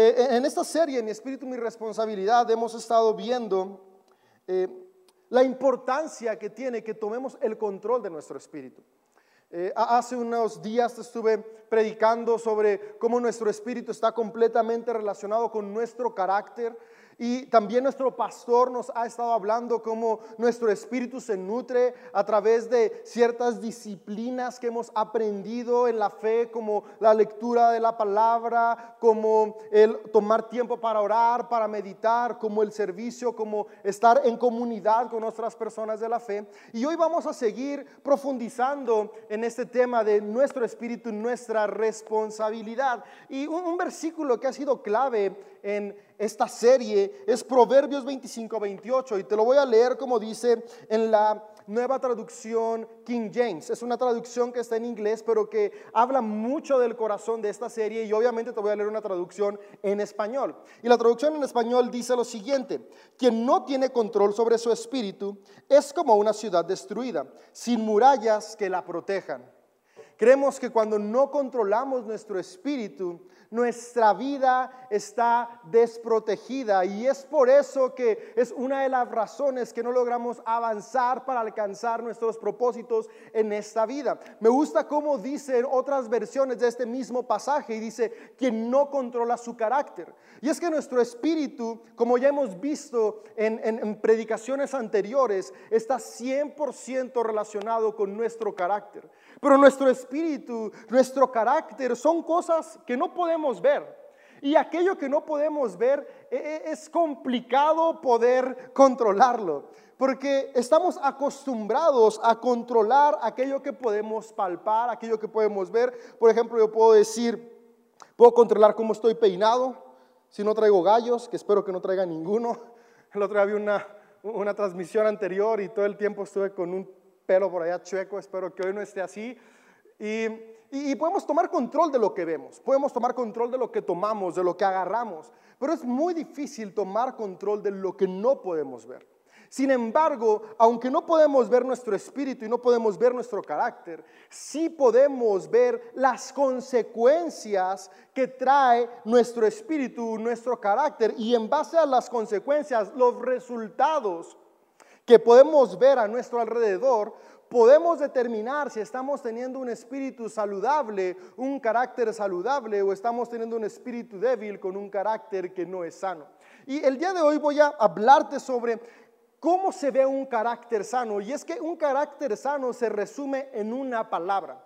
Eh, en esta serie, Mi Espíritu, Mi Responsabilidad, hemos estado viendo eh, la importancia que tiene que tomemos el control de nuestro espíritu. Eh, hace unos días estuve predicando sobre cómo nuestro espíritu está completamente relacionado con nuestro carácter, y también nuestro pastor nos ha estado hablando cómo nuestro espíritu se nutre a través de ciertas disciplinas que hemos aprendido en la fe, como la lectura de la palabra, como el tomar tiempo para orar, para meditar, como el servicio, como estar en comunidad con otras personas de la fe. Y hoy vamos a seguir profundizando en este tema de nuestro espíritu, nuestra responsabilidad. Y un, un versículo que ha sido clave en esta serie es Proverbios 25-28 y te lo voy a leer como dice en la nueva traducción King James. Es una traducción que está en inglés pero que habla mucho del corazón de esta serie y obviamente te voy a leer una traducción en español. Y la traducción en español dice lo siguiente, quien no tiene control sobre su espíritu es como una ciudad destruida, sin murallas que la protejan. Creemos que cuando no controlamos nuestro espíritu, nuestra vida está desprotegida y es por eso que es una de las razones que no logramos avanzar para alcanzar nuestros propósitos en esta vida. Me gusta cómo dicen otras versiones de este mismo pasaje y dice, quien no controla su carácter. Y es que nuestro espíritu, como ya hemos visto en, en predicaciones anteriores, está 100% relacionado con nuestro carácter. Pero nuestro espíritu, nuestro carácter son cosas que no podemos ver. Y aquello que no podemos ver e, e, es complicado poder controlarlo, porque estamos acostumbrados a controlar aquello que podemos palpar, aquello que podemos ver. Por ejemplo, yo puedo decir, puedo controlar cómo estoy peinado, si no traigo gallos, que espero que no traiga ninguno. El otro día vi una, una transmisión anterior y todo el tiempo estuve con un pelo por allá chueco, espero que hoy no esté así. Y, podemos tomar control de lo que vemos, podemos tomar control de lo que tomamos, de lo que agarramos, pero es muy difícil tomar control de lo que no podemos ver. Sin embargo, aunque no podemos ver nuestro espíritu y no podemos ver nuestro carácter, sí podemos ver las consecuencias que trae nuestro espíritu, nuestro carácter, y en base a las consecuencias, los resultados que podemos ver a nuestro alrededor, podemos determinar si estamos teniendo un espíritu saludable, un carácter saludable, o estamos teniendo un espíritu débil con un carácter que no es sano. Y el día de hoy voy a hablarte sobre cómo se ve un carácter sano. Y es que un carácter sano se resume en una palabra.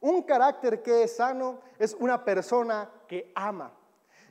Un carácter que es sano es una persona que ama.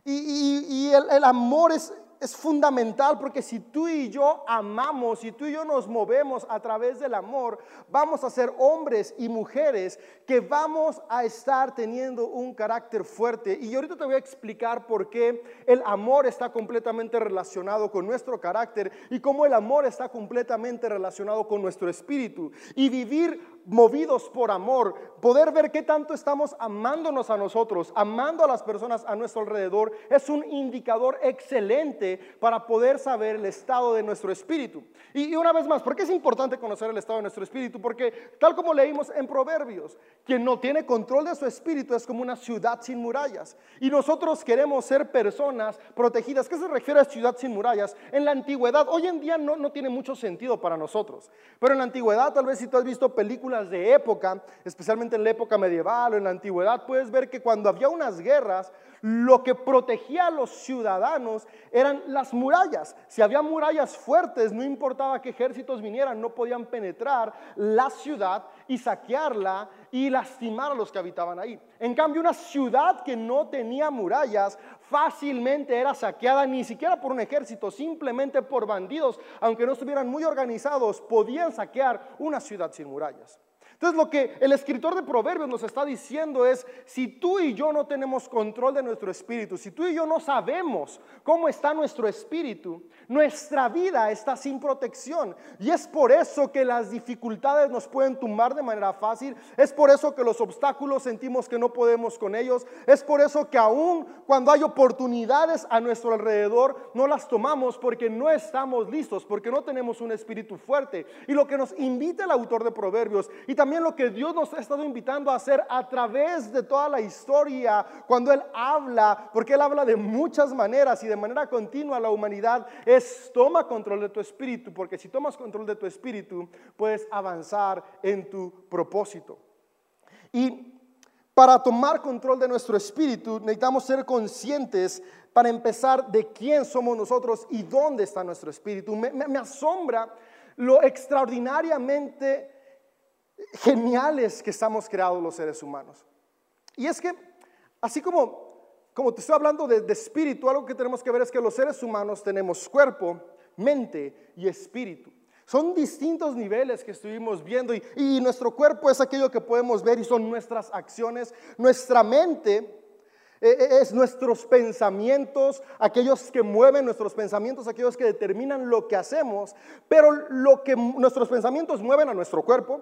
Y, el, el amor es es fundamental porque si tú y yo amamos, si tú y yo nos movemos a través del amor, vamos a ser hombres y mujeres que vamos a estar teniendo un carácter fuerte. Y ahorita te voy a explicar por qué el amor está completamente relacionado con nuestro carácter y cómo el amor está completamente relacionado con nuestro espíritu. Y vivir movidos por amor, poder ver qué tanto estamos amándonos a nosotros, amando a las personas a nuestro alrededor, es un indicador excelente para poder saber el estado de nuestro espíritu. Y, una vez más, ¿por qué es importante conocer el estado de nuestro espíritu? Porque tal como leímos en Proverbios, quien no tiene control de su espíritu es como una ciudad sin murallas. Y nosotros queremos ser personas protegidas. ¿Qué se refiere a ciudad sin murallas? En la antigüedad, hoy en día no, no tiene mucho sentido para nosotros, pero en la antigüedad, tal vez si tú has visto películas, de época, especialmente en la época medieval o en la antigüedad, puedes ver que cuando había unas guerras, lo que protegía a los ciudadanos eran las murallas. Si había murallas fuertes, no importaba qué ejércitos vinieran, no podían penetrar la ciudad y saquearla y lastimar a los que habitaban ahí. En cambio, una ciudad que no tenía murallas fácilmente era saqueada ni siquiera por un ejército, simplemente por bandidos, aunque no estuvieran muy organizados, podían saquear una ciudad sin murallas. Entonces lo que el escritor de Proverbios nos está diciendo es, si tú y yo no tenemos control de nuestro espíritu, si tú y yo no sabemos cómo está nuestro espíritu, nuestra vida está sin protección. Y es por eso que las dificultades nos pueden tumbar de manera fácil, es por eso que los obstáculos sentimos que no podemos con ellos, es por eso que aún cuando hay oportunidades a nuestro alrededor, no las tomamos porque no estamos listos, porque no tenemos un espíritu fuerte. Y lo que nos invita el autor de Proverbios y también lo que Dios nos ha estado invitando a hacer a través de toda la historia, cuando Él habla, porque Él habla de muchas maneras y de manera continua la humanidad, es toma control de tu espíritu, porque si tomas control de tu espíritu, puedes avanzar en tu propósito. Y para tomar control de nuestro espíritu necesitamos ser conscientes para empezar de quién somos nosotros y dónde está nuestro espíritu. Me, asombra lo extraordinariamente geniales que estamos creados los seres humanos. Y es que, así como, como te estoy hablando de, de espíritu, algo que tenemos que ver es que los seres humanos tenemos cuerpo, mente y espíritu. Son distintos niveles que estuvimos viendo y, nuestro cuerpo es aquello que podemos ver y son nuestras acciones. Nuestra mente eh, eh, es nuestros pensamientos, aquellos que mueven nuestros pensamientos, aquellos que determinan lo que hacemos, pero lo que nuestros pensamientos mueven a nuestro cuerpo.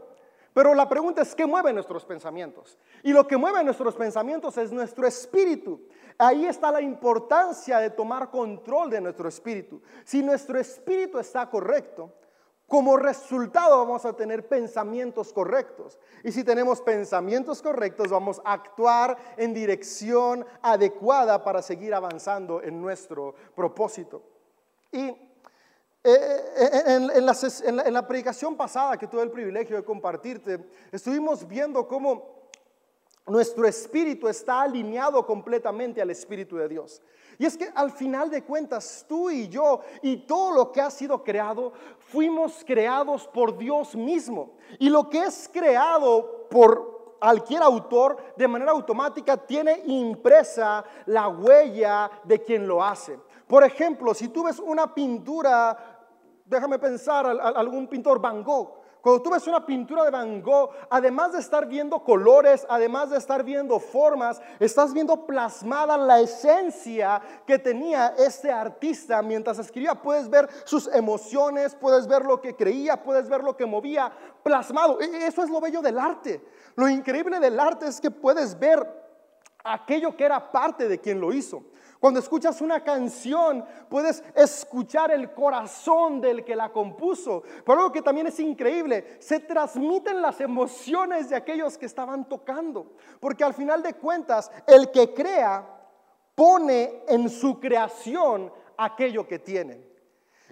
Pero la pregunta es, ¿qué mueve nuestros pensamientos? Y lo que mueve nuestros pensamientos es nuestro espíritu. Ahí está la importancia de tomar control de nuestro espíritu. Si nuestro espíritu está correcto, como resultado vamos a tener pensamientos correctos. Y si tenemos pensamientos correctos, vamos a actuar en dirección adecuada para seguir avanzando en nuestro propósito. Y eh, eh, en, la, en la predicación pasada que tuve el privilegio de compartirte, estuvimos viendo cómo nuestro espíritu está alineado completamente al Espíritu de Dios. Y es que al final de cuentas, tú y yo y todo lo que ha sido creado, fuimos creados por Dios mismo. Y lo que es creado por cualquier autor, de manera automática, tiene impresa la huella de quien lo hace. Por ejemplo, si tú ves una pintura, déjame pensar, algún pintor Van Gogh, cuando tú ves una pintura de Van Gogh, además de estar viendo colores, además de estar viendo formas, estás viendo plasmada la esencia que tenía este artista mientras escribía. Puedes ver sus emociones, puedes ver lo que creía, puedes ver lo que movía plasmado. E, eso es lo bello del arte. Lo increíble del arte es que puedes ver aquello que era parte de quien lo hizo. Cuando escuchas una canción, puedes escuchar el corazón del que la compuso. Pero algo que también es increíble, se transmiten las emociones de aquellos que estaban tocando. Porque al final de cuentas, el que crea pone en su creación aquello que tiene.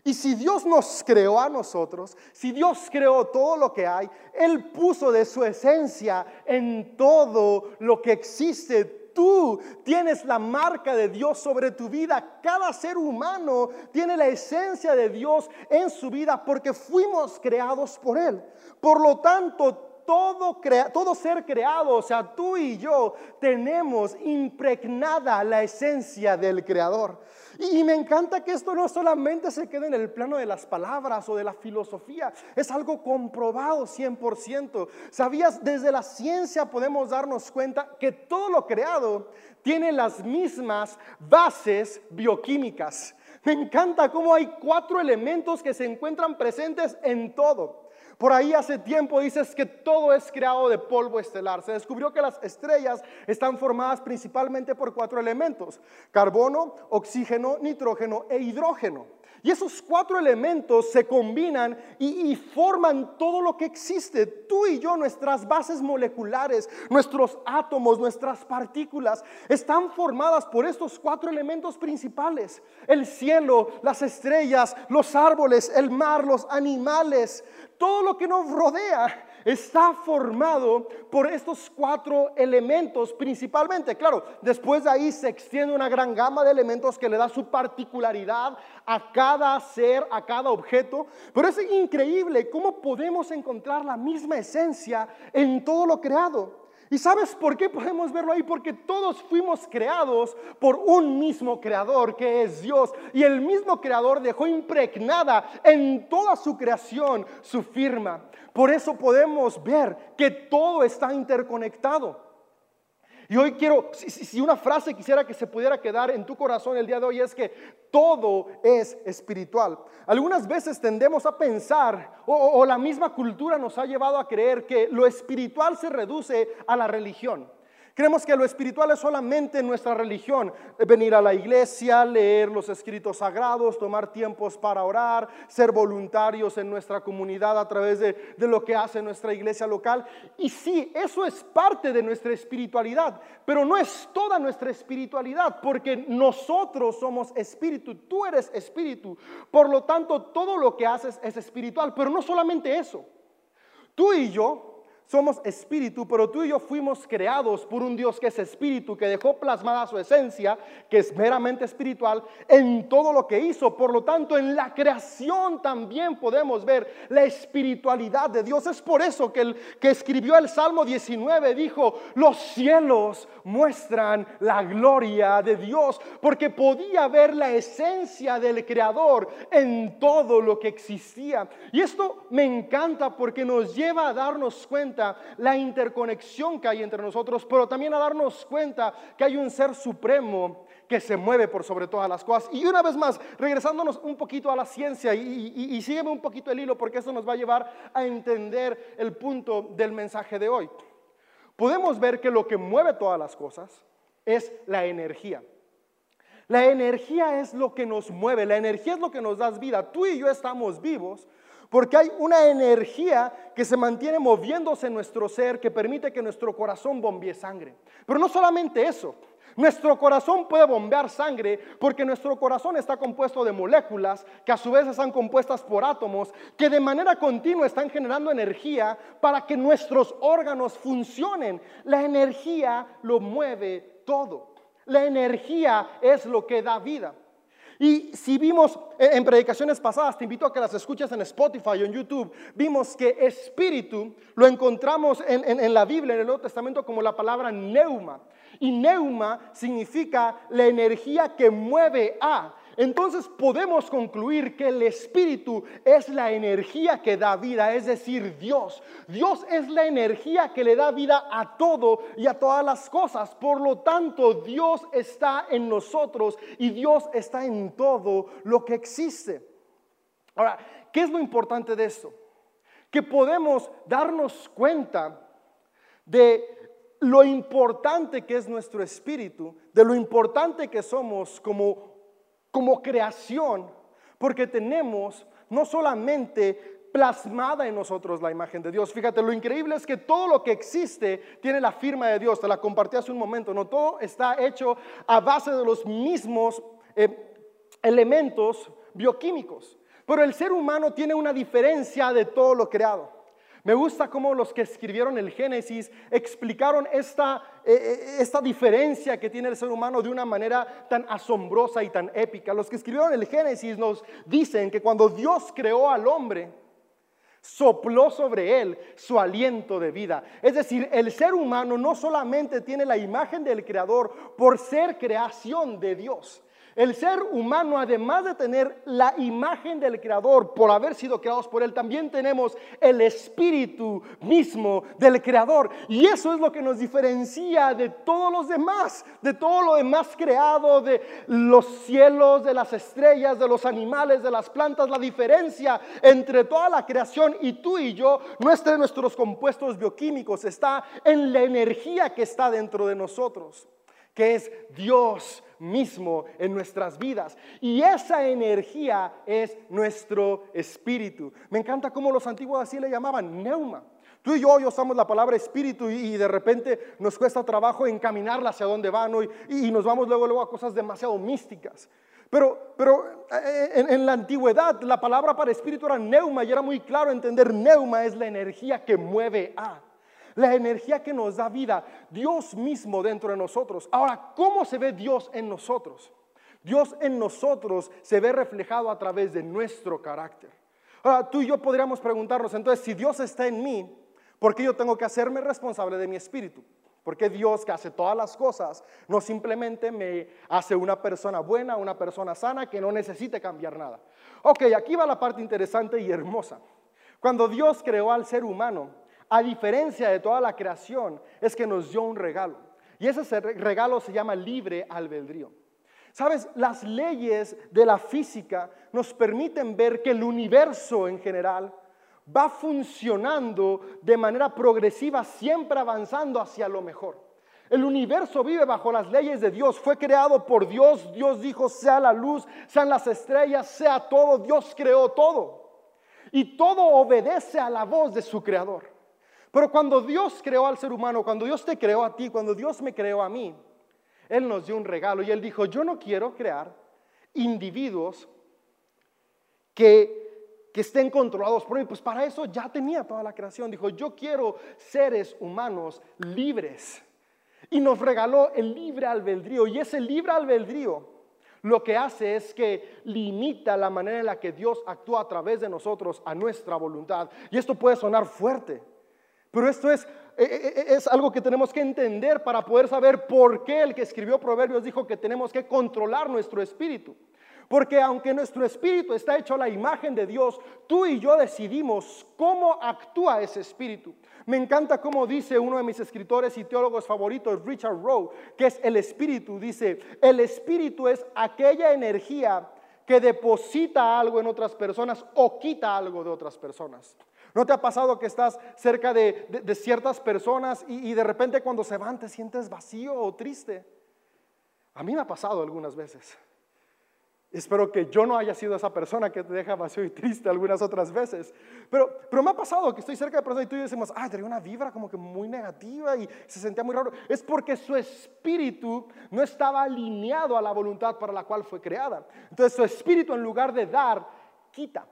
Y si Dios nos creó a nosotros, si Dios creó todo lo que hay, Él puso de su esencia en todo lo que existe tú tienes la marca de Dios sobre tu vida. Cada ser humano tiene la esencia de Dios en su vida porque fuimos creados por Él. Por lo tanto, todo, todo ser creado, o sea, tú y yo, tenemos impregnada la esencia del Creador. Y, me encanta que esto no solamente se quede en el plano de las palabras o de la filosofía, es algo comprobado 100%. ¿Sabías? Desde la ciencia podemos darnos cuenta que todo lo creado tiene las mismas bases bioquímicas. Me encanta cómo hay cuatro elementos que se encuentran presentes en todo. Por ahí hace tiempo dices que todo es creado de polvo estelar. Se descubrió que las estrellas están formadas principalmente por cuatro elementos, carbono, oxígeno, nitrógeno e hidrógeno. Y esos cuatro elementos se combinan y, forman todo lo que existe. Tú y yo, nuestras bases moleculares, nuestros átomos, nuestras partículas, están formadas por estos cuatro elementos principales. El cielo, las estrellas, los árboles, el mar, los animales, todo lo que nos rodea está formado por estos cuatro elementos principalmente. Claro, después de ahí se extiende una gran gama de elementos que le da su particularidad a cada ser, a cada objeto. Pero es increíble cómo podemos encontrar la misma esencia en todo lo creado. ¿Y sabes por qué podemos verlo ahí? Porque todos fuimos creados por un mismo creador que es Dios. Y el mismo creador dejó impregnada en toda su creación su firma. Por eso podemos ver que todo está interconectado. Y hoy quiero, si, una frase quisiera que se pudiera quedar en tu corazón el día de hoy es que todo es espiritual. Algunas veces tendemos a pensar, o, la misma cultura nos ha llevado a creer que lo espiritual se reduce a la religión Creemos que lo espiritual es solamente nuestra religión, venir a la iglesia, leer los escritos sagrados, tomar tiempos para orar, ser voluntarios en nuestra comunidad a través de, de lo que hace nuestra iglesia local. Y sí, eso es parte de nuestra espiritualidad, pero no es toda nuestra espiritualidad, porque nosotros somos espíritu, tú eres espíritu. Por lo tanto, todo lo que haces es espiritual, pero no solamente eso. Tú y yo somos espíritu, pero tú y yo fuimos creados por un Dios que es espíritu, que dejó plasmada su esencia, que es meramente espiritual, en todo lo que hizo. Por lo tanto, en la creación también podemos ver la espiritualidad de Dios. Es por eso que el que escribió el Salmo 19 dijo, los cielos muestran la gloria de Dios, porque podía ver la esencia del Creador en todo lo que existía. Y esto me encanta porque nos lleva a darnos cuenta la interconexión que hay entre nosotros, pero también a darnos cuenta que hay un ser supremo que se mueve por sobre todas las cosas. Y una vez más, regresándonos un poquito a la ciencia y, y, sígueme un poquito el hilo porque eso nos va a llevar a entender el punto del mensaje de hoy. Podemos ver que lo que mueve todas las cosas es la energía. La energía es lo que nos mueve, la energía es lo que nos da vida. Tú y yo estamos vivos porque hay una energía que se mantiene moviéndose en nuestro ser que permite que nuestro corazón bombee sangre. Pero no solamente eso, nuestro corazón puede bombear sangre porque nuestro corazón está compuesto de moléculas que a su vez están compuestas por átomos que de manera continua están generando energía para que nuestros órganos funcionen. La energía lo mueve todo. La energía es lo que da vida. Y si vimos en predicaciones pasadas, te invito a que las escuches en Spotify o en YouTube, vimos que espíritu lo encontramos en, en, la Biblia, en el Nuevo Testamento, como la palabra neuma. Y neuma significa la energía que mueve a. Entonces podemos concluir que el Espíritu es la energía que da vida, es decir, Dios. Dios es la energía que le da vida a todo y a todas las cosas. Por lo tanto, Dios está en nosotros y Dios está en todo lo que existe. Ahora, ¿qué es lo importante de esto? Que podemos darnos cuenta de lo importante que es nuestro espíritu, de lo importante que somos como como creación, porque tenemos no solamente plasmada en nosotros la imagen de Dios. Fíjate, lo increíble es que todo lo que existe tiene la firma de Dios. Te la compartí hace un momento, ¿no? Todo está hecho a base de los mismos eh, elementos bioquímicos. Pero el ser humano tiene una diferencia de todo lo creado. Me gusta cómo los que escribieron el Génesis explicaron esta, eh, eh, esta diferencia que tiene el ser humano de una manera tan asombrosa y tan épica. Los que escribieron el Génesis nos dicen que cuando Dios creó al hombre, sopló sobre él su aliento de vida. Es decir, el ser humano no solamente tiene la imagen del Creador por ser creación de Dios, el ser humano, además de tener la imagen del Creador por haber sido creados por Él, también tenemos el espíritu mismo del Creador. Y eso es lo que nos diferencia de todos los demás, de todo lo demás creado, de los cielos, de las estrellas, de los animales, de las plantas. La diferencia entre toda la creación y tú y yo no está en nuestros compuestos bioquímicos, está en la energía que está dentro de nosotros, que es Dios mismo en nuestras vidas. Y esa energía es nuestro espíritu. Me encanta cómo los antiguos así le llamaban neuma. Tú y yo hoy usamos la palabra espíritu y, de repente nos cuesta trabajo encaminarla hacia dónde van hoy y, nos vamos luego, luego a cosas demasiado místicas. Pero, pero eh, en, en, la antigüedad la palabra para espíritu era neuma y era muy claro entender neuma es la energía que mueve a la energía que nos da vida, Dios mismo dentro de nosotros. Ahora, ¿cómo se ve Dios en nosotros? Dios en nosotros se ve reflejado a través de nuestro carácter. Ahora, tú y yo podríamos preguntarnos, entonces, si Dios está en mí, ¿por qué yo tengo que hacerme responsable de mi espíritu? Porque Dios que hace todas las cosas no simplemente me hace una persona buena, una persona sana que no necesite cambiar nada. Ok, aquí va la parte interesante y hermosa. Cuando Dios creó al ser humano, a diferencia de toda la creación, es que nos dio un regalo. Y ese regalo se llama libre albedrío. Sabes, las leyes de la física nos permiten ver que el universo en general va funcionando de manera progresiva, siempre avanzando hacia lo mejor. El universo vive bajo las leyes de Dios, fue creado por Dios, Dios dijo, sea la luz, sean las estrellas, sea todo, Dios creó todo. Y todo obedece a la voz de su creador. Pero cuando Dios creó al ser humano, cuando Dios te creó a ti, cuando Dios me creó a mí, Él nos dio un regalo y Él dijo, yo no quiero crear individuos que que estén controlados por mí. Pues para eso ya tenía toda la creación. Dijo, yo quiero seres humanos libres. Y nos regaló el libre albedrío. Y ese libre albedrío lo que hace es que limita la manera en la que Dios actúa a través de nosotros a nuestra voluntad. Y esto puede sonar fuerte, pero esto es, e, e, e, es algo que tenemos que entender para poder saber por qué el que escribió Proverbios dijo que tenemos que controlar nuestro espíritu. Porque aunque nuestro espíritu está hecho a la imagen de Dios, tú y yo decidimos cómo actúa ese espíritu. Me encanta cómo dice uno de mis escritores y teólogos favoritos, Richard Rowe, que es el espíritu. Dice, el espíritu es aquella energía que deposita algo en otras personas o quita algo de otras personas. ¿No te ha pasado que estás cerca de, ciertas personas y, de repente cuando se van te sientes vacío o triste? A mí me ha pasado algunas veces. Espero que yo no haya sido esa persona que te deja vacío y triste algunas otras veces. Pero, pero me ha pasado que estoy cerca de personas y tú y yo decimos, ah, tenía una vibra como que muy negativa y se sentía muy raro. Es porque su espíritu no estaba alineado a la voluntad para la cual fue creada. Entonces su espíritu en lugar de dar, quita.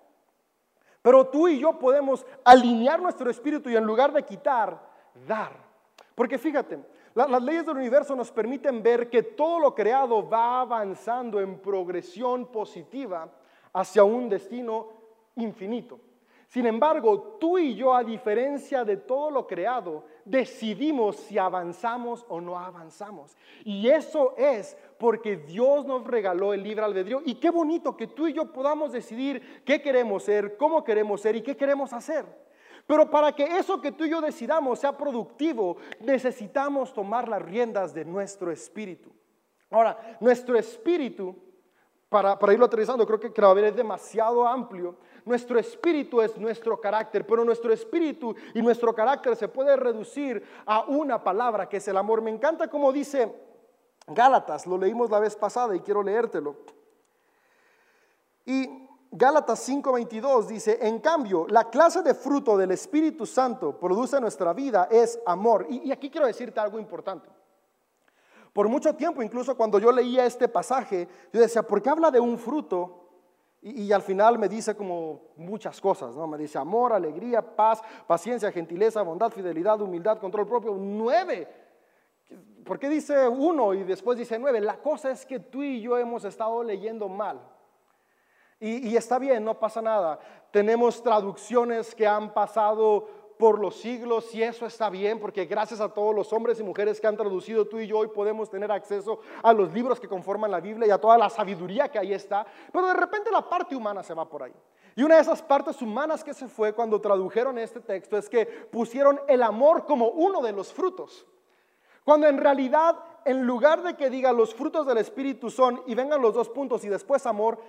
Pero tú y yo podemos alinear nuestro espíritu y en lugar de quitar, dar. Porque fíjate, las leyes del universo nos permiten ver que todo lo creado va avanzando en progresión positiva hacia un destino infinito. Sin embargo, tú y yo, a diferencia de todo lo creado, decidimos si avanzamos o no avanzamos. Y eso es porque Dios nos regaló el libre albedrío. Y qué bonito que tú y yo podamos decidir qué queremos ser, cómo queremos ser y qué queremos hacer. Pero para que eso que tú y yo decidamos sea productivo, necesitamos tomar las riendas de nuestro espíritu. Ahora, nuestro espíritu, para, irlo aterrizando, creo que ver es demasiado amplio. Nuestro espíritu es nuestro carácter, pero nuestro espíritu y nuestro carácter se puede reducir a una palabra que es el amor. Me encanta como dice Gálatas, lo leímos la vez pasada y quiero leértelo. Y Gálatas 5:22 dice, en cambio, la clase de fruto del Espíritu Santo produce en nuestra vida es amor. Y, aquí quiero decirte algo importante. Por mucho tiempo, incluso cuando yo leía este pasaje, yo decía, ¿por qué habla de un fruto? Y, y, al final me dice como muchas cosas, ¿no? Me dice amor, alegría, paz, paciencia, gentileza, bondad, fidelidad, humildad, control propio. Nueve. ¿Por qué dice uno y después dice nueve? La cosa es que tú y yo hemos estado leyendo mal. Y, está bien, no pasa nada. Tenemos traducciones que han pasado por los siglos y eso está bien porque gracias a todos los hombres y mujeres que han traducido tú y yo hoy podemos tener acceso a los libros que conforman la Biblia y a toda la sabiduría que ahí está, pero de repente la parte humana se va por ahí. Y una de esas partes humanas que se fue cuando tradujeron este texto es que pusieron el amor como uno de los frutos. Cuando en realidad, en lugar de que diga los frutos del Espíritu son y vengan los dos puntos y después amor,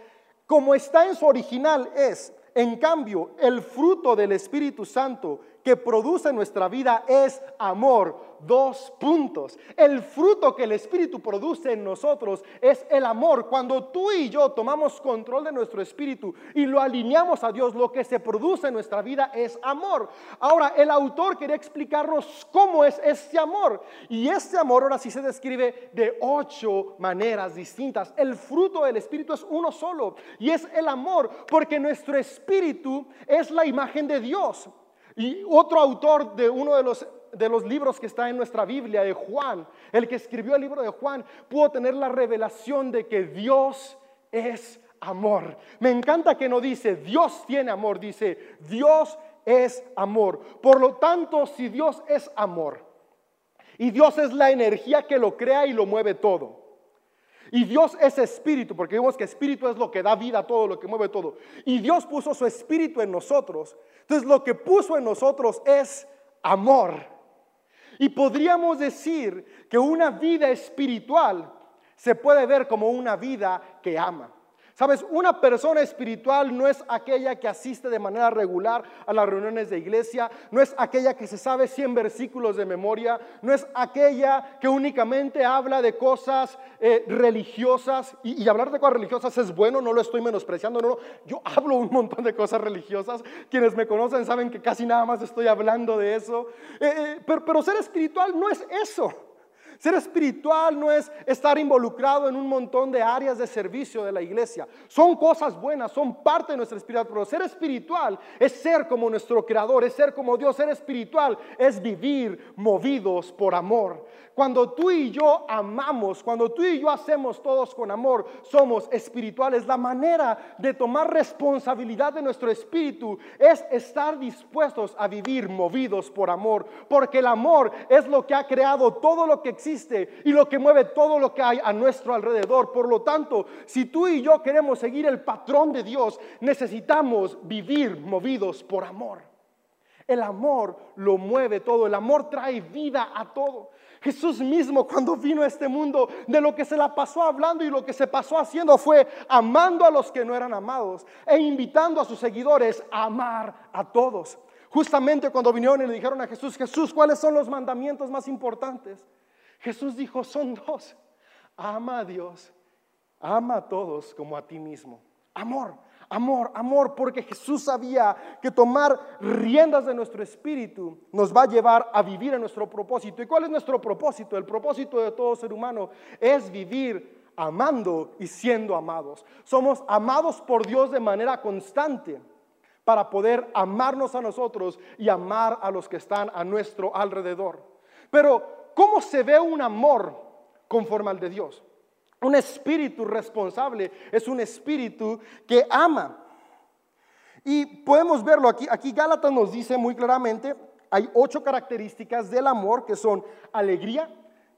como está en su original es, en cambio, el fruto del Espíritu Santo que produce nuestra vida es amor. Dos puntos. El fruto que el Espíritu produce en nosotros es el amor. Cuando tú y yo tomamos control de nuestro Espíritu y lo alineamos a Dios, lo que se produce en nuestra vida es amor. Ahora, el autor quería explicarnos cómo es este amor. Y este amor ahora sí se describe de ocho maneras distintas. El fruto del Espíritu es uno solo y es el amor, porque nuestro Espíritu es la imagen de Dios. Y otro autor de uno de los, de los libros que está en nuestra Biblia, de Juan, el que escribió el libro de Juan, pudo tener la revelación de que Dios es amor. Me encanta que no dice Dios tiene amor, dice Dios es amor. Por lo tanto, si Dios es amor y Dios es la energía que lo crea y lo mueve todo, y Dios es espíritu, porque vemos que espíritu es lo que da vida a todo, lo que mueve todo. Y Dios puso su espíritu en nosotros. Entonces lo que puso en nosotros es amor. Y podríamos decir que una vida espiritual se puede ver como una vida que ama. Sabes, una persona espiritual no es aquella que asiste de manera regular a las reuniones de iglesia, no es aquella que se sabe 100 versículos de memoria, no es aquella que únicamente habla de cosas eh, religiosas. Y, hablar de cosas religiosas es bueno, no lo estoy menospreciando, no, yo hablo un montón de cosas religiosas. Quienes me conocen saben que casi nada más estoy hablando de eso. Eh, eh, pero ser espiritual no es eso. Ser espiritual no es estar involucrado en un montón de áreas de servicio de la iglesia. Son cosas buenas, son parte de nuestra espiritualidad, pero ser espiritual es ser como nuestro creador, es ser como Dios. Ser espiritual es vivir movidos por amor. Cuando tú y yo amamos, cuando tú y yo hacemos todos con amor, somos espirituales. La manera de tomar responsabilidad de nuestro espíritu es estar dispuestos a vivir movidos por amor, porque el amor es lo que ha creado todo lo que existe y lo que mueve todo lo que hay a nuestro alrededor. Por lo tanto, si tú y yo queremos seguir el patrón de Dios, necesitamos vivir movidos por amor. El amor lo mueve todo, el amor trae vida a todo. Jesús mismo cuando vino a este mundo, de lo que se la pasó hablando y lo que se pasó haciendo fue amando a los que no eran amados e invitando a sus seguidores a amar a todos. Justamente cuando vinieron y le dijeron a Jesús, Jesús, ¿cuáles son los mandamientos más importantes? Jesús dijo, son dos. Ama a Dios, ama a todos como a ti mismo. Amor, amor, amor, porque Jesús sabía que tomar riendas de nuestro espíritu nos va a llevar a vivir en nuestro propósito. ¿Y cuál es nuestro propósito? El propósito de todo ser humano es vivir amando y siendo amados. Somos amados por Dios de manera constante para poder amarnos a nosotros y amar a los que están a nuestro alrededor. Pero, ¿cómo se ve un amor conforme al de Dios? Un espíritu responsable es un espíritu que ama. Y podemos verlo aquí. Aquí Gálatas nos dice muy claramente, hay ocho características del amor que son alegría.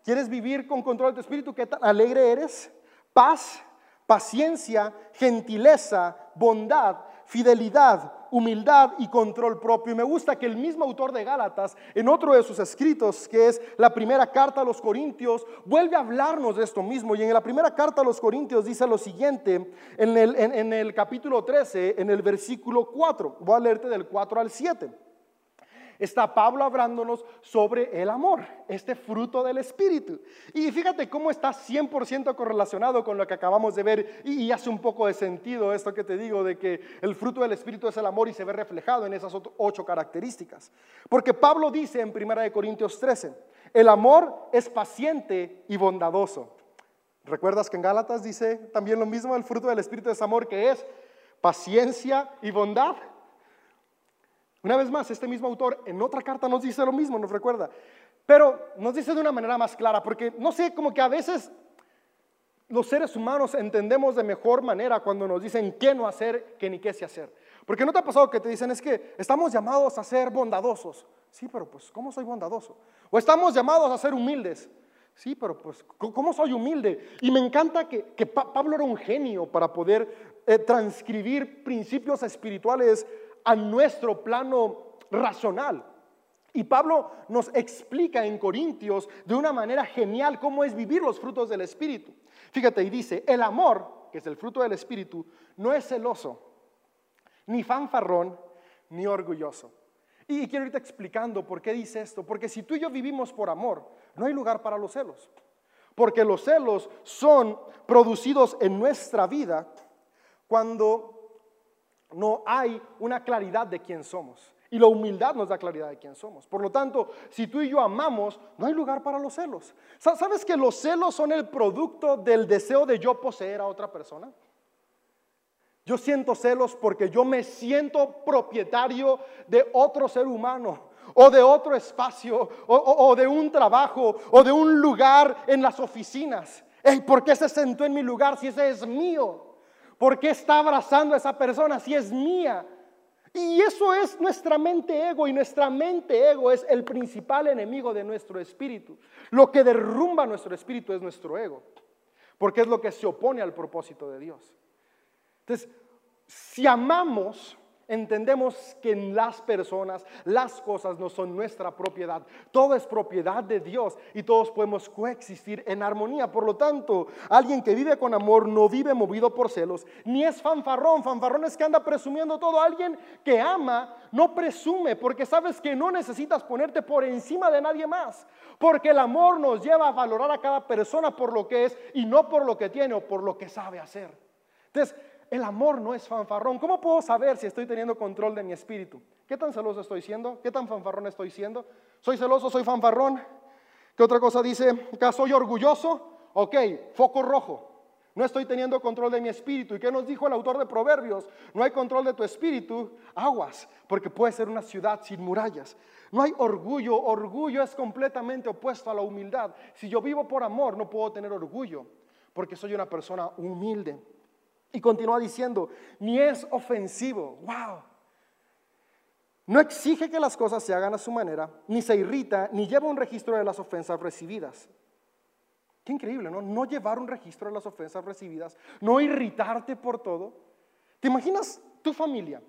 ¿Quieres vivir con control de tu espíritu? ¿Qué tan alegre eres? Paz, paciencia, gentileza, bondad, fidelidad, humildad y control propio. Y me gusta que el mismo autor de Gálatas, en otro de sus escritos, que es la primera carta a los Corintios, vuelve a hablarnos de esto mismo. Y en la primera carta a los Corintios dice lo siguiente, en el, en el capítulo 13, en el versículo 4. Voy a leerte del 4 al 7 está Pablo hablándonos sobre el amor, este fruto del Espíritu. Y fíjate cómo está 100% correlacionado con lo que acabamos de ver y, hace un poco de sentido esto que te digo de que el fruto del Espíritu es el amor y se ve reflejado en esas ocho características. Porque Pablo dice en 1 Corintios 13, el amor es paciente y bondadoso. ¿Recuerdas que en Gálatas dice también lo mismo? El fruto del Espíritu es amor que es paciencia y bondad. Una vez más, este mismo autor en otra carta nos dice lo mismo, nos recuerda, pero nos dice de una manera más clara, porque no sé, como que a veces los seres humanos entendemos de mejor manera cuando nos dicen qué no hacer que ni qué sí hacer. Porque no te ha pasado que te dicen es que estamos llamados a ser bondadosos. Sí, pero pues, ¿cómo soy bondadoso? O estamos llamados a ser humildes. Sí, pero pues, ¿cómo soy humilde? Y me encanta que, Pablo era un genio para poder eh, transcribir principios espirituales a nuestro plano racional. Y Pablo nos explica en Corintios de una manera genial cómo es vivir los frutos del Espíritu. Fíjate, y dice, el amor, que es el fruto del Espíritu, no es celoso, ni fanfarrón, ni orgulloso. Y quiero irte explicando por qué dice esto. Porque si tú y yo vivimos por amor, no hay lugar para los celos. Porque los celos son producidos en nuestra vida cuando no hay una claridad de quién somos. Y la humildad nos da claridad de quién somos. Por lo tanto, si tú y yo amamos, no hay lugar para los celos. ¿Sabes que los celos son el producto del deseo de yo poseer a otra persona? Yo siento celos porque yo me siento propietario de otro ser humano o de otro espacio o, de un trabajo o de un lugar en las oficinas. ¿Por qué se sentó en mi lugar si ese es mío? ¿Por qué está abrazando a esa persona si es mía? Y eso es nuestra mente ego y nuestra mente ego es el principal enemigo de nuestro espíritu. Lo que derrumba nuestro espíritu es nuestro ego, porque es lo que se opone al propósito de Dios. Entonces, si amamos, Entendemos que las personas, las cosas no son nuestra propiedad. Todo es propiedad de Dios y todos podemos coexistir en armonía. Por lo tanto, alguien que vive con amor no vive movido por celos, ni es fanfarrón. Fanfarrón es que anda presumiendo todo. Alguien que ama no presume porque sabes que no necesitas ponerte por encima de nadie más. Porque el amor nos lleva a valorar a cada persona por lo que es y no por lo que tiene o por lo que sabe hacer. Entonces, el amor no es fanfarrón. ¿Cómo puedo saber si estoy teniendo control de mi espíritu? ¿Qué tan celoso estoy siendo? ¿Qué tan fanfarrón estoy siendo? ¿Soy celoso? ¿Soy fanfarrón? ¿Qué otra cosa dice? ¿Soy orgulloso? Ok, foco rojo. No estoy teniendo control de mi espíritu. ¿Y qué nos dijo el autor de Proverbios? No hay control de tu espíritu, aguas, porque puede ser una ciudad sin murallas. No hay orgullo. Orgullo es completamente opuesto a la humildad. Si yo vivo por amor, no puedo tener orgullo, porque soy una persona humilde. Y continúa diciendo, ni es ofensivo. ¡Wow! No exige que las cosas se hagan a su manera, ni se irrita, ni lleva un registro de las ofensas recibidas. Qué increíble, ¿no? No llevar un registro de las ofensas recibidas, no irritarte por todo. ¿Te imaginas tu familia?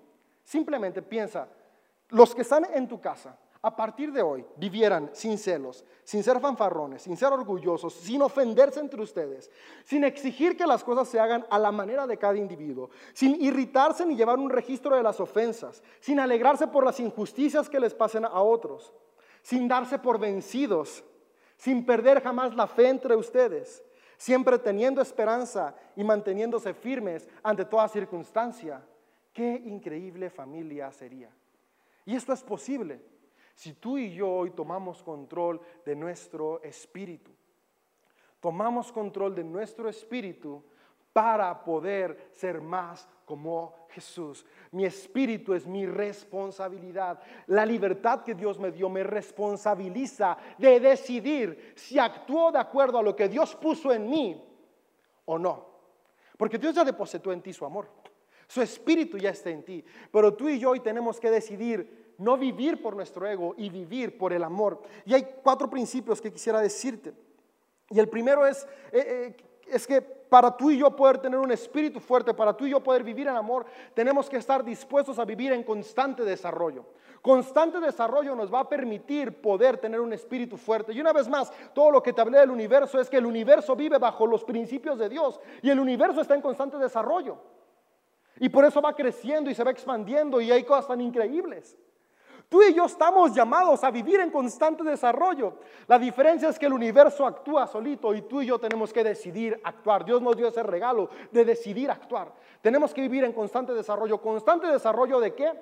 Simplemente piensa, los que están en tu casa, a partir de hoy vivieran sin celos, sin ser fanfarrones, sin ser orgullosos, sin ofenderse entre ustedes, sin exigir que las cosas se hagan a la manera de cada individuo, sin irritarse ni llevar un registro de las ofensas, sin alegrarse por las injusticias que les pasen a otros, sin darse por vencidos, sin perder jamás la fe entre ustedes, siempre teniendo esperanza y manteniéndose firmes ante toda circunstancia. Qué increíble familia sería. Y esto es posible si tú y yo hoy tomamos control de nuestro espíritu, tomamos control de nuestro espíritu para poder ser más como Jesús. Mi espíritu es mi responsabilidad. La libertad que Dios me dio me responsabiliza de decidir si actúo de acuerdo a lo que Dios puso en mí o no. Porque Dios ya depositó en ti su amor. Su espíritu ya está en ti. Pero tú y yo hoy tenemos que decidir no vivir por nuestro ego y vivir por el amor. Y hay cuatro principios que quisiera decirte. Y el primero es, eh, eh, es que para tú y yo poder tener un espíritu fuerte, para tú y yo poder vivir en amor, tenemos que estar dispuestos a vivir en constante desarrollo. Constante desarrollo nos va a permitir poder tener un espíritu fuerte. Y una vez más, todo lo que te hablé del universo es que el universo vive bajo los principios de Dios y el universo está en constante desarrollo. Y por eso va creciendo y se va expandiendo y hay cosas tan increíbles. Tú y yo estamos llamados a vivir en constante desarrollo. La diferencia es que el universo actúa solito y tú y yo tenemos que decidir actuar. Dios nos dio ese regalo de decidir actuar. Tenemos que vivir en constante desarrollo. ¿Constante desarrollo de qué?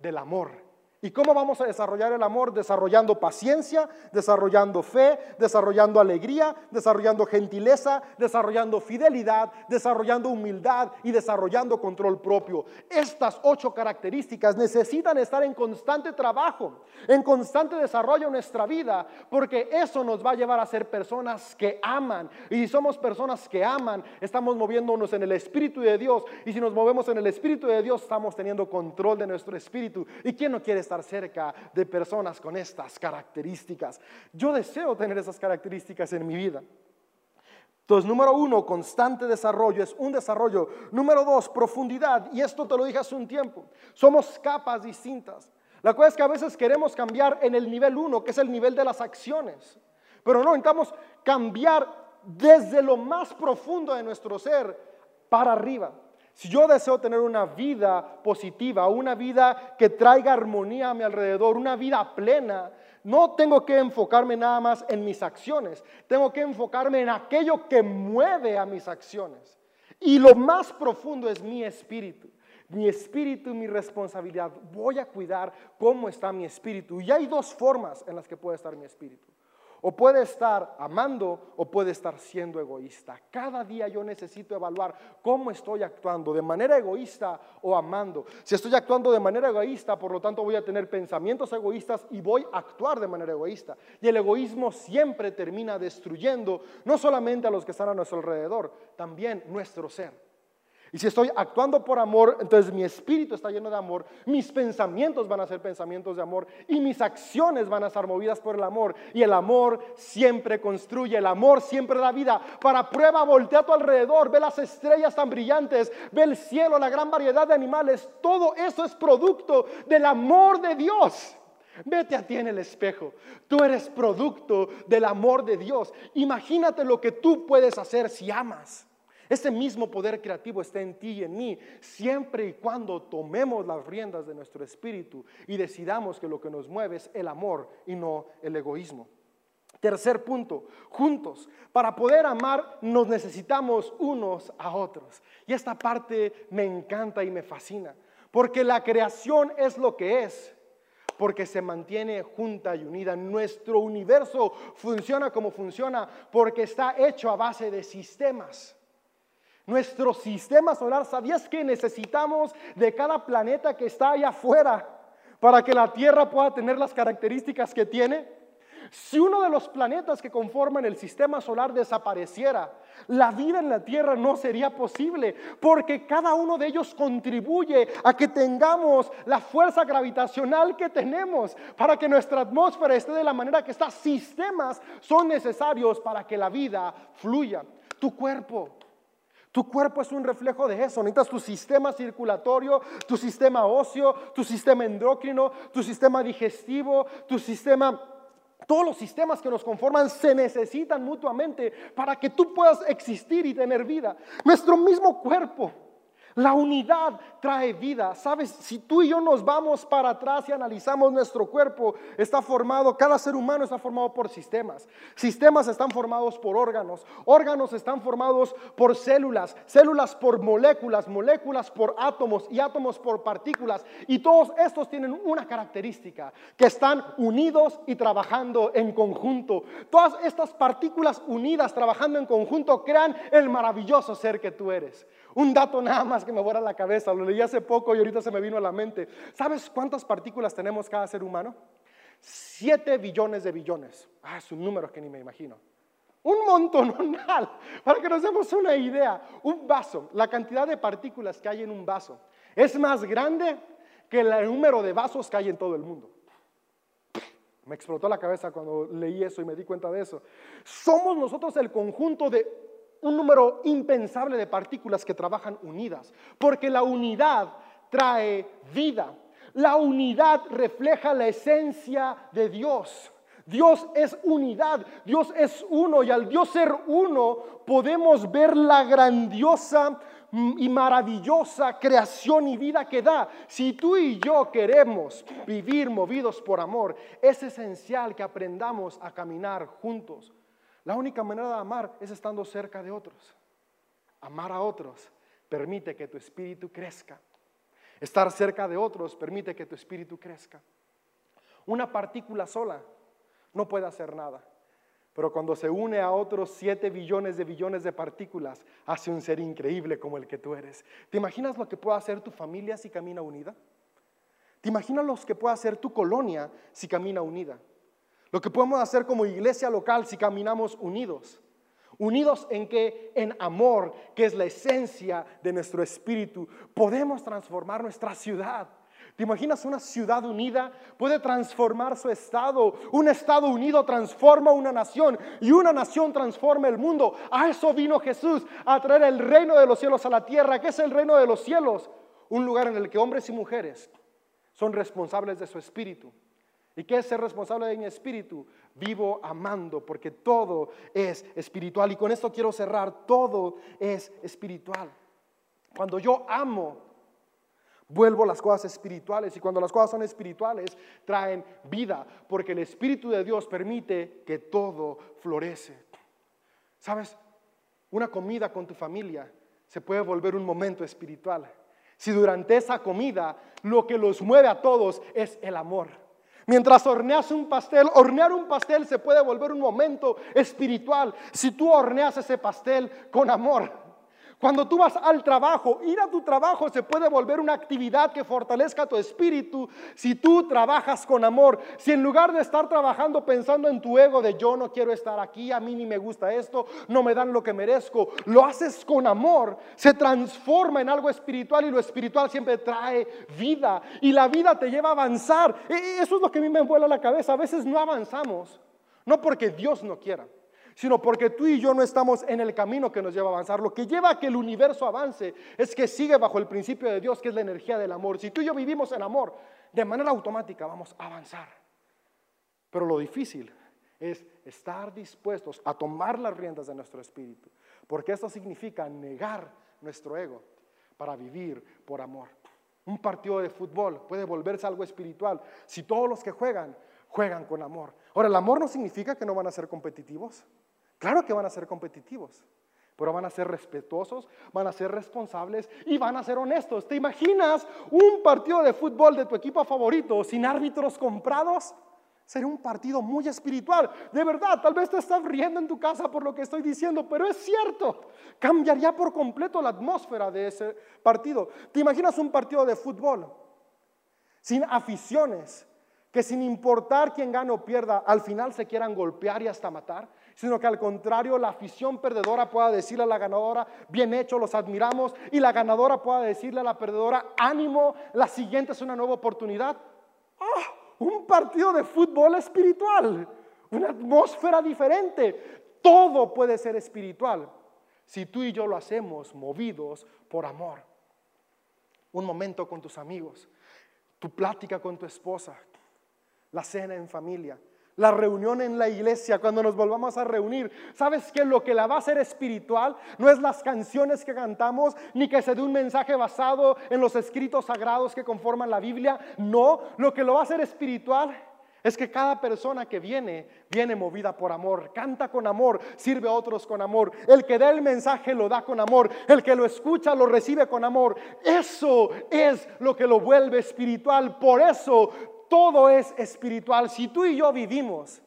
Del amor. ¿Y cómo vamos a desarrollar el amor? Desarrollando paciencia, desarrollando fe, desarrollando alegría, desarrollando gentileza, desarrollando fidelidad, desarrollando humildad y desarrollando control propio. Estas ocho características necesitan estar en constante trabajo, en constante desarrollo en nuestra vida, porque eso nos va a llevar a ser personas que aman. Y si somos personas que aman, estamos moviéndonos en el Espíritu de Dios. Y si nos movemos en el Espíritu de Dios, estamos teniendo control de nuestro espíritu. ¿Y quién no quiere estar? cerca de personas con estas características. Yo deseo tener esas características en mi vida. Entonces, número uno, constante desarrollo, es un desarrollo. Número dos, profundidad. Y esto te lo dije hace un tiempo. Somos capas distintas. La cosa es que a veces queremos cambiar en el nivel uno, que es el nivel de las acciones. Pero no, intentamos cambiar desde lo más profundo de nuestro ser para arriba. Si yo deseo tener una vida positiva, una vida que traiga armonía a mi alrededor, una vida plena, no tengo que enfocarme nada más en mis acciones, tengo que enfocarme en aquello que mueve a mis acciones. Y lo más profundo es mi espíritu. Mi espíritu, mi responsabilidad. Voy a cuidar cómo está mi espíritu. Y hay dos formas en las que puede estar mi espíritu. O puede estar amando o puede estar siendo egoísta. Cada día yo necesito evaluar cómo estoy actuando, de manera egoísta o amando. Si estoy actuando de manera egoísta, por lo tanto voy a tener pensamientos egoístas y voy a actuar de manera egoísta. Y el egoísmo siempre termina destruyendo no solamente a los que están a nuestro alrededor, también nuestro ser. Y si estoy actuando por amor, entonces mi espíritu está lleno de amor, mis pensamientos van a ser pensamientos de amor y mis acciones van a estar movidas por el amor. Y el amor siempre construye, el amor siempre da vida. Para prueba, voltea a tu alrededor, ve las estrellas tan brillantes, ve el cielo, la gran variedad de animales. Todo eso es producto del amor de Dios. Vete a ti en el espejo. Tú eres producto del amor de Dios. Imagínate lo que tú puedes hacer si amas. Ese mismo poder creativo está en ti y en mí, siempre y cuando tomemos las riendas de nuestro espíritu y decidamos que lo que nos mueve es el amor y no el egoísmo. Tercer punto, juntos. Para poder amar nos necesitamos unos a otros. Y esta parte me encanta y me fascina, porque la creación es lo que es, porque se mantiene junta y unida. Nuestro universo funciona como funciona porque está hecho a base de sistemas. Nuestro sistema solar, ¿sabías que necesitamos de cada planeta que está allá afuera para que la Tierra pueda tener las características que tiene? Si uno de los planetas que conforman el sistema solar desapareciera, la vida en la Tierra no sería posible, porque cada uno de ellos contribuye a que tengamos la fuerza gravitacional que tenemos, para que nuestra atmósfera esté de la manera que está. Sistemas son necesarios para que la vida fluya. Tu cuerpo, tu cuerpo es un reflejo de eso. Necesitas tu sistema circulatorio, tu sistema óseo, tu sistema endocrino, tu sistema digestivo, tu sistema... Todos los sistemas que nos conforman se necesitan mutuamente para que tú puedas existir y tener vida. Nuestro mismo cuerpo la unidad trae vida. Sabes, si tú y yo nos vamos para atrás y analizamos nuestro cuerpo, está formado, cada ser humano está formado por sistemas. Sistemas están formados por órganos. Órganos están formados por células. Células por moléculas. Moléculas por átomos y átomos por partículas. Y todos estos tienen una característica, que están unidos y trabajando en conjunto. Todas estas partículas unidas trabajando en conjunto crean el maravilloso ser que tú eres. Un dato nada más que me vuela la cabeza, lo leí hace poco y ahorita se me vino a la mente. ¿Sabes cuántas partículas tenemos cada ser humano? Siete billones de billones. Ah, es un número que ni me imagino. Un montonal, para que nos demos una idea. Un vaso, la cantidad de partículas que hay en un vaso, es más grande que el número de vasos que hay en todo el mundo. Me explotó la cabeza cuando leí eso y me di cuenta de eso. Somos nosotros el conjunto de un número impensable de partículas que trabajan unidas, porque la unidad trae vida. La unidad refleja la esencia de Dios. Dios es unidad, Dios es uno y al Dios ser uno podemos ver la grandiosa y maravillosa creación y vida que da. Si tú y yo queremos vivir movidos por amor, es esencial que aprendamos a caminar juntos. La única manera de amar es estando cerca de otros. Amar a otros permite que tu espíritu crezca. Estar cerca de otros permite que tu espíritu crezca. Una partícula sola no puede hacer nada, pero cuando se une a otros 7 billones de billones de partículas, hace un ser increíble como el que tú eres. ¿Te imaginas lo que puede hacer tu familia si camina unida? ¿Te imaginas lo que puede hacer tu colonia si camina unida? Lo que podemos hacer como iglesia local si caminamos unidos. Unidos en que en amor, que es la esencia de nuestro espíritu, podemos transformar nuestra ciudad. ¿Te imaginas una ciudad unida? Puede transformar su estado. Un estado unido transforma una nación y una nación transforma el mundo. A eso vino Jesús, a traer el reino de los cielos a la tierra. ¿Qué es el reino de los cielos? Un lugar en el que hombres y mujeres son responsables de su espíritu ¿Y qué es ser responsable de mi espíritu? Vivo amando, porque todo es espiritual. Y con esto quiero cerrar, todo es espiritual. Cuando yo amo, vuelvo las cosas espirituales. Y cuando las cosas son espirituales, traen vida, porque el Espíritu de Dios permite que todo florece. ¿Sabes? Una comida con tu familia se puede volver un momento espiritual. Si durante esa comida lo que los mueve a todos es el amor. Mientras horneas un pastel, hornear un pastel se puede volver un momento espiritual si tú horneas ese pastel con amor. Cuando tú vas al trabajo, ir a tu trabajo se puede volver una actividad que fortalezca tu espíritu si tú trabajas con amor. Si en lugar de estar trabajando pensando en tu ego de yo no quiero estar aquí, a mí ni me gusta esto, no me dan lo que merezco, lo haces con amor, se transforma en algo espiritual y lo espiritual siempre trae vida y la vida te lleva a avanzar. E, eso es lo que a mí me vuela la cabeza. A veces no avanzamos, no porque Dios no quiera sino porque tú y yo no estamos en el camino que nos lleva a avanzar. Lo que lleva a que el universo avance es que sigue bajo el principio de Dios, que es la energía del amor. Si tú y yo vivimos en amor, de manera automática vamos a avanzar. Pero lo difícil es estar dispuestos a tomar las riendas de nuestro espíritu, porque esto significa negar nuestro ego para vivir por amor. Un partido de fútbol puede volverse algo espiritual si todos los que juegan juegan con amor. Ahora, el amor no significa que no van a ser competitivos. Claro que van a ser competitivos, pero van a ser respetuosos, van a ser responsables y van a ser honestos. ¿Te imaginas un partido de fútbol de tu equipo favorito sin árbitros comprados? Sería un partido muy espiritual. De verdad, tal vez te estás riendo en tu casa por lo que estoy diciendo, pero es cierto. Cambiaría por completo la atmósfera de ese partido. ¿Te imaginas un partido de fútbol sin aficiones, que sin importar quién gane o pierda, al final se quieran golpear y hasta matar? Sino que al contrario la afición perdedora pueda decirle a la ganadora, bien hecho, los admiramos, y la ganadora pueda decirle a la perdedora, ánimo, la siguiente es una nueva oportunidad. ¡Ah! un partido de fútbol espiritual, una atmósfera diferente. Todo puede ser espiritual si tú y yo lo hacemos movidos por amor. Un momento con tus amigos, tu plática con tu esposa, la cena en familia la reunión en la iglesia, cuando nos volvamos a reunir. ¿Sabes que lo que la va a hacer espiritual no es las canciones que cantamos, ni que se dé un mensaje basado en los escritos sagrados que conforman la Biblia? No, lo que lo va a hacer espiritual es que cada persona que viene, viene movida por amor, canta con amor, sirve a otros con amor. El que da el mensaje lo da con amor, el que lo escucha lo recibe con amor. Eso es lo que lo vuelve espiritual. Por eso todo es espiritual. Si tú y yo vivimos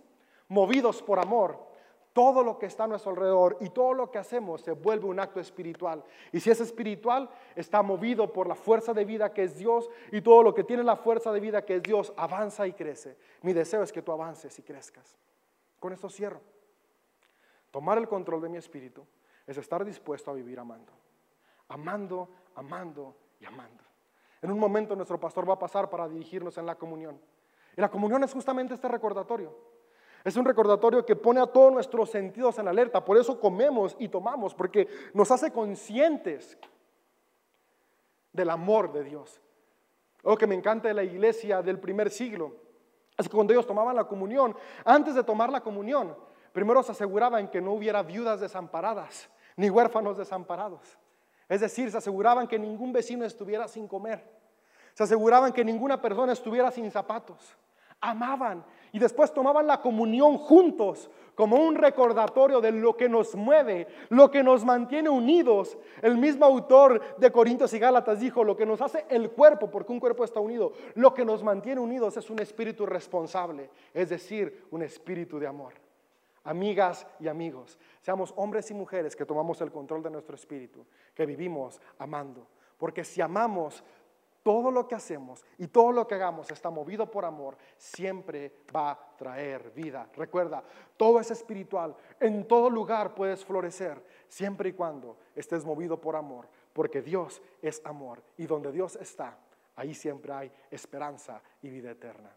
movidos por amor, todo lo que está a nuestro alrededor y todo lo que hacemos se vuelve un acto espiritual. Y si es espiritual, está movido por la fuerza de vida que es Dios y todo lo que tiene la fuerza de vida que es Dios avanza y crece. Mi deseo es que tú avances y crezcas. Con esto cierro. Tomar el control de mi espíritu es estar dispuesto a vivir amando. Amando, amando y amando. En un momento nuestro pastor va a pasar para dirigirnos en la comunión. Y la comunión es justamente este recordatorio. Es un recordatorio que pone a todos nuestros sentidos en alerta. Por eso comemos y tomamos, porque nos hace conscientes del amor de Dios. Lo que me encanta de la iglesia del primer siglo es que cuando ellos tomaban la comunión, antes de tomar la comunión, primero se aseguraban que no hubiera viudas desamparadas, ni huérfanos desamparados. Es decir, se aseguraban que ningún vecino estuviera sin comer. Se aseguraban que ninguna persona estuviera sin zapatos. Amaban y después tomaban la comunión juntos como un recordatorio de lo que nos mueve, lo que nos mantiene unidos. El mismo autor de Corintios y Gálatas dijo, lo que nos hace el cuerpo, porque un cuerpo está unido, lo que nos mantiene unidos es un espíritu responsable, es decir, un espíritu de amor amigas y amigos, seamos hombres y mujeres que tomamos el control de nuestro espíritu, que vivimos amando. Porque si amamos, todo lo que hacemos y todo lo que hagamos está movido por amor, siempre va a traer vida. Recuerda, todo es espiritual, en todo lugar puedes florecer, siempre y cuando estés movido por amor, porque Dios es amor y donde Dios está, ahí siempre hay esperanza y vida eterna.